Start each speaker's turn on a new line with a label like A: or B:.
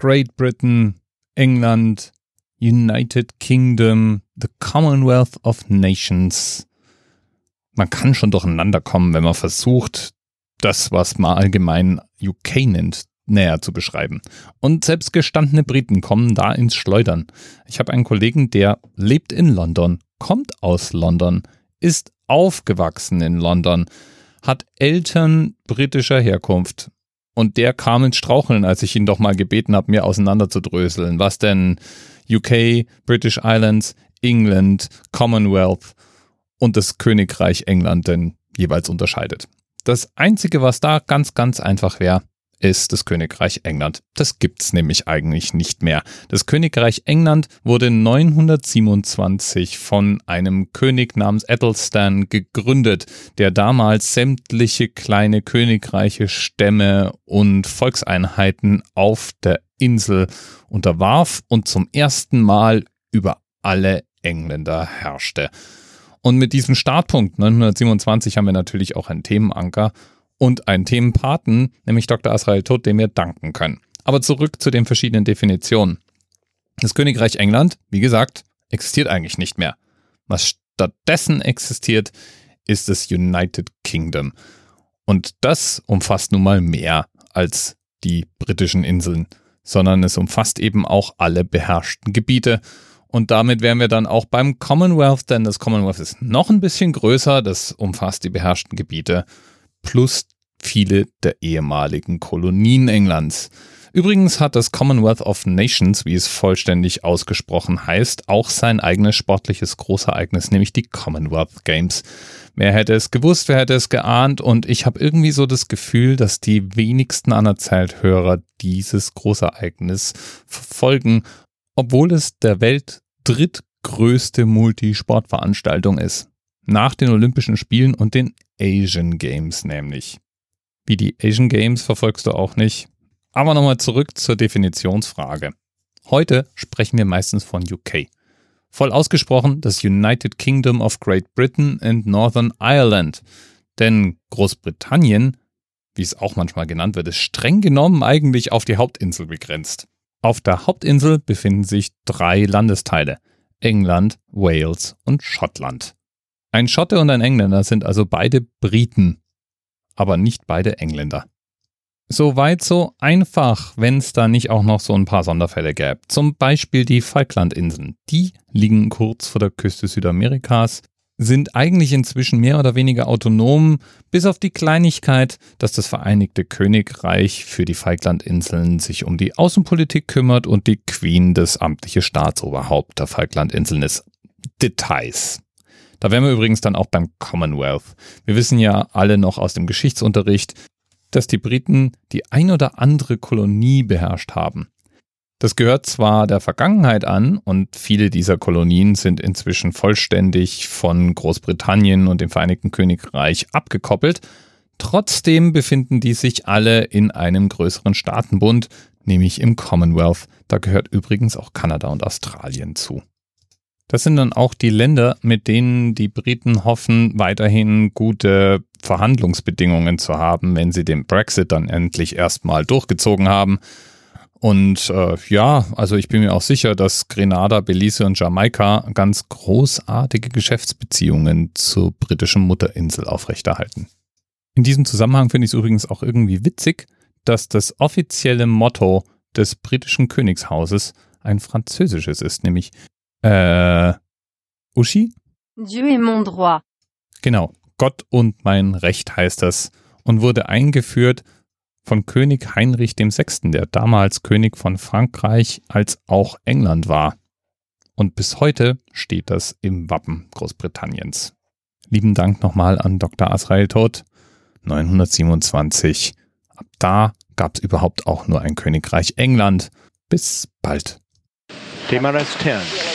A: Great Britain, England, United Kingdom, the Commonwealth of Nations. Man kann schon durcheinander kommen, wenn man versucht, das, was man allgemein UK nennt, näher zu beschreiben. Und selbst gestandene Briten kommen da ins Schleudern. Ich habe einen Kollegen, der lebt in London, kommt aus London, ist aufgewachsen in London, hat Eltern britischer Herkunft. Und der kam ins Straucheln, als ich ihn doch mal gebeten habe, mir auseinanderzudröseln, was denn UK, British Islands, England, Commonwealth und das Königreich England denn jeweils unterscheidet. Das Einzige, was da ganz, ganz einfach wäre, ist das Königreich England. Das gibt's nämlich eigentlich nicht mehr. Das Königreich England wurde 927 von einem König namens Athelstan gegründet, der damals sämtliche kleine Königreiche, Stämme und Volkseinheiten auf der Insel unterwarf und zum ersten Mal über alle Engländer herrschte. Und mit diesem Startpunkt 927 haben wir natürlich auch einen Themenanker und einen Themenpaten, nämlich Dr. Asrael Tod, dem wir danken können. Aber zurück zu den verschiedenen Definitionen. Das Königreich England, wie gesagt, existiert eigentlich nicht mehr. Was stattdessen existiert, ist das United Kingdom. Und das umfasst nun mal mehr als die britischen Inseln, sondern es umfasst eben auch alle beherrschten Gebiete. Und damit wären wir dann auch beim Commonwealth, denn das Commonwealth ist noch ein bisschen größer, das umfasst die beherrschten Gebiete plus viele der ehemaligen Kolonien Englands. Übrigens hat das Commonwealth of Nations, wie es vollständig ausgesprochen heißt, auch sein eigenes sportliches Großereignis, nämlich die Commonwealth Games. Wer hätte es gewusst, wer hätte es geahnt und ich habe irgendwie so das Gefühl, dass die wenigsten anerzählt Hörer dieses Großereignis verfolgen, obwohl es der Welt drittgrößte Multisportveranstaltung ist. Nach den Olympischen Spielen und den Asian Games nämlich. Wie die Asian Games verfolgst du auch nicht. Aber nochmal zurück zur Definitionsfrage. Heute sprechen wir meistens von UK. Voll ausgesprochen das United Kingdom of Great Britain and Northern Ireland. Denn Großbritannien, wie es auch manchmal genannt wird, ist streng genommen eigentlich auf die Hauptinsel begrenzt. Auf der Hauptinsel befinden sich drei Landesteile. England, Wales und Schottland. Ein Schotte und ein Engländer sind also beide Briten, aber nicht beide Engländer. Soweit so einfach, wenn es da nicht auch noch so ein paar Sonderfälle gäbe. Zum Beispiel die Falklandinseln. Die liegen kurz vor der Küste Südamerikas, sind eigentlich inzwischen mehr oder weniger autonom, bis auf die Kleinigkeit, dass das Vereinigte Königreich für die Falklandinseln sich um die Außenpolitik kümmert und die Queen das amtliche Staatsoberhaupt der Falklandinseln ist. Details. Da wären wir übrigens dann auch beim Commonwealth. Wir wissen ja alle noch aus dem Geschichtsunterricht, dass die Briten die ein oder andere Kolonie beherrscht haben. Das gehört zwar der Vergangenheit an und viele dieser Kolonien sind inzwischen vollständig von Großbritannien und dem Vereinigten Königreich abgekoppelt, trotzdem befinden die sich alle in einem größeren Staatenbund, nämlich im Commonwealth. Da gehört übrigens auch Kanada und Australien zu. Das sind dann auch die Länder, mit denen die Briten hoffen, weiterhin gute Verhandlungsbedingungen zu haben, wenn sie den Brexit dann endlich erstmal durchgezogen haben. Und äh, ja, also ich bin mir auch sicher, dass Grenada, Belize und Jamaika ganz großartige Geschäftsbeziehungen zur britischen Mutterinsel aufrechterhalten. In diesem Zusammenhang finde ich es übrigens auch irgendwie witzig, dass das offizielle Motto des britischen Königshauses ein französisches ist, nämlich äh, Uschi?
B: Dieu est mon droit.
A: Genau, Gott und mein Recht heißt das und wurde eingeführt von König Heinrich VI., der damals König von Frankreich als auch England war. Und bis heute steht das im Wappen Großbritanniens. Lieben Dank nochmal an Dr. Asrael Todt, 927. Ab da gab es überhaupt auch nur ein Königreich England. Bis bald.
C: TMRS 10,